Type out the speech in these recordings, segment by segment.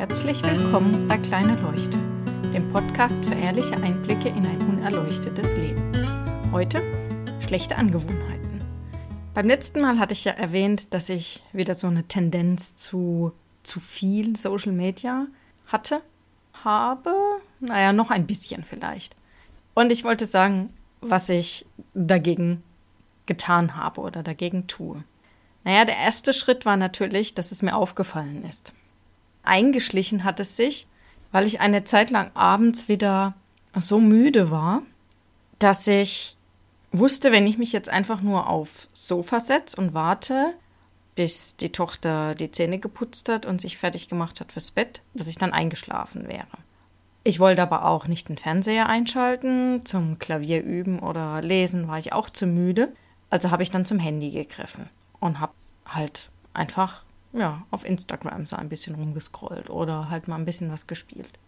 Herzlich willkommen bei Kleine Leuchte, dem Podcast für ehrliche Einblicke in ein unerleuchtetes Leben. Heute schlechte Angewohnheiten. Beim letzten Mal hatte ich ja erwähnt, dass ich wieder so eine Tendenz zu zu viel Social Media hatte, habe, naja, noch ein bisschen vielleicht. Und ich wollte sagen, was ich dagegen getan habe oder dagegen tue. Naja, der erste Schritt war natürlich, dass es mir aufgefallen ist. Eingeschlichen hat es sich, weil ich eine Zeit lang abends wieder so müde war, dass ich wusste, wenn ich mich jetzt einfach nur aufs Sofa setze und warte, bis die Tochter die Zähne geputzt hat und sich fertig gemacht hat fürs Bett, dass ich dann eingeschlafen wäre. Ich wollte aber auch nicht den Fernseher einschalten, zum Klavier üben oder lesen war ich auch zu müde, also habe ich dann zum Handy gegriffen und habe halt einfach ja, auf Instagram so ein bisschen rumgescrollt oder halt mal ein bisschen was gespielt.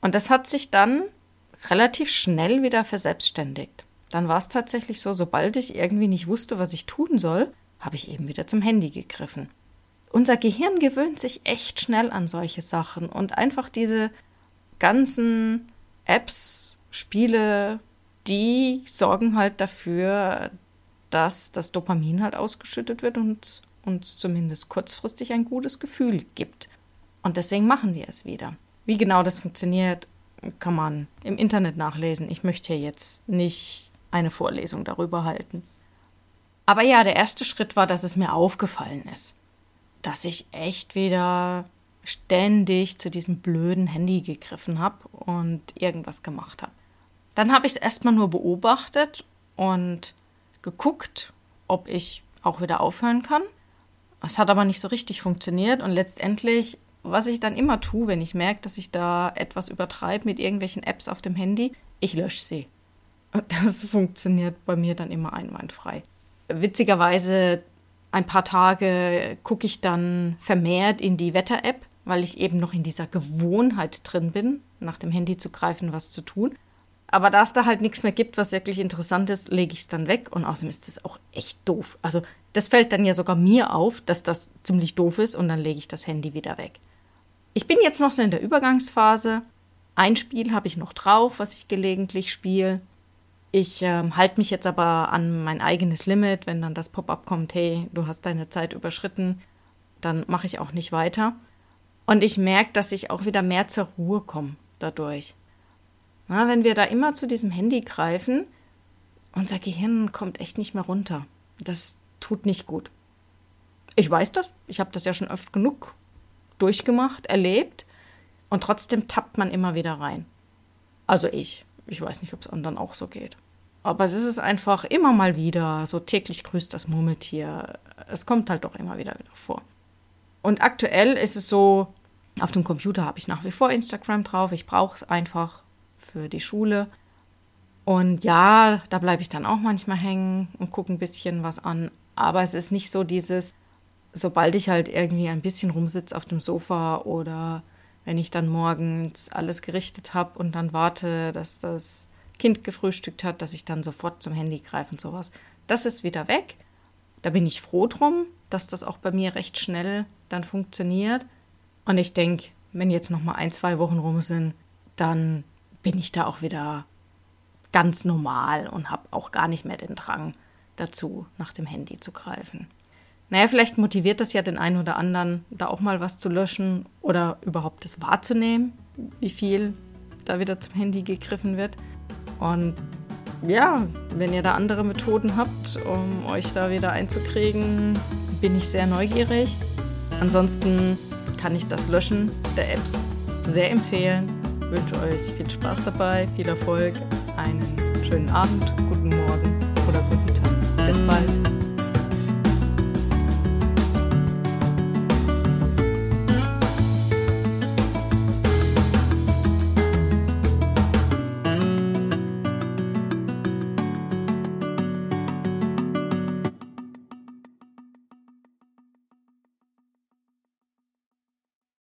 Und das hat sich dann relativ schnell wieder verselbstständigt. Dann war es tatsächlich so, sobald ich irgendwie nicht wusste, was ich tun soll, habe ich eben wieder zum Handy gegriffen. Unser Gehirn gewöhnt sich echt schnell an solche Sachen und einfach diese ganzen Apps, Spiele, die sorgen halt dafür, dass das Dopamin halt ausgeschüttet wird und uns zumindest kurzfristig ein gutes Gefühl gibt. Und deswegen machen wir es wieder. Wie genau das funktioniert, kann man im Internet nachlesen. Ich möchte hier jetzt nicht eine Vorlesung darüber halten. Aber ja, der erste Schritt war, dass es mir aufgefallen ist, dass ich echt wieder ständig zu diesem blöden Handy gegriffen habe und irgendwas gemacht habe. Dann habe ich es erstmal nur beobachtet und geguckt, ob ich auch wieder aufhören kann. Es hat aber nicht so richtig funktioniert und letztendlich, was ich dann immer tue, wenn ich merke, dass ich da etwas übertreibe mit irgendwelchen Apps auf dem Handy, ich lösche sie. Das funktioniert bei mir dann immer einwandfrei. Witzigerweise, ein paar Tage gucke ich dann vermehrt in die Wetter-App, weil ich eben noch in dieser Gewohnheit drin bin, nach dem Handy zu greifen, was zu tun. Aber da es da halt nichts mehr gibt, was wirklich interessant ist, lege ich es dann weg. Und außerdem ist es auch echt doof. Also das fällt dann ja sogar mir auf, dass das ziemlich doof ist und dann lege ich das Handy wieder weg. Ich bin jetzt noch so in der Übergangsphase. Ein Spiel habe ich noch drauf, was ich gelegentlich spiele. Ich äh, halte mich jetzt aber an mein eigenes Limit. Wenn dann das Pop-up kommt, hey, du hast deine Zeit überschritten, dann mache ich auch nicht weiter. Und ich merke, dass ich auch wieder mehr zur Ruhe komme dadurch. Na, wenn wir da immer zu diesem Handy greifen, unser Gehirn kommt echt nicht mehr runter. Das tut nicht gut. Ich weiß das, ich habe das ja schon oft genug durchgemacht, erlebt und trotzdem tappt man immer wieder rein. Also ich. Ich weiß nicht, ob es anderen auch so geht. Aber es ist einfach immer mal wieder, so täglich grüßt das Murmeltier. Es kommt halt doch immer wieder wieder vor. Und aktuell ist es so, auf dem Computer habe ich nach wie vor Instagram drauf. Ich brauche es einfach für die Schule. Und ja, da bleibe ich dann auch manchmal hängen und gucke ein bisschen was an. Aber es ist nicht so dieses, sobald ich halt irgendwie ein bisschen rumsitze auf dem Sofa oder wenn ich dann morgens alles gerichtet habe und dann warte, dass das Kind gefrühstückt hat, dass ich dann sofort zum Handy greife und sowas. Das ist wieder weg. Da bin ich froh drum, dass das auch bei mir recht schnell dann funktioniert. Und ich denke, wenn jetzt noch mal ein, zwei Wochen rum sind, dann bin ich da auch wieder ganz normal und habe auch gar nicht mehr den Drang dazu, nach dem Handy zu greifen. Naja, vielleicht motiviert das ja den einen oder anderen, da auch mal was zu löschen oder überhaupt das wahrzunehmen, wie viel da wieder zum Handy gegriffen wird. Und ja, wenn ihr da andere Methoden habt, um euch da wieder einzukriegen, bin ich sehr neugierig. Ansonsten kann ich das Löschen der Apps sehr empfehlen wünsche euch viel Spaß dabei, viel Erfolg, einen schönen Abend, guten Morgen oder guten Tag. Bis bald.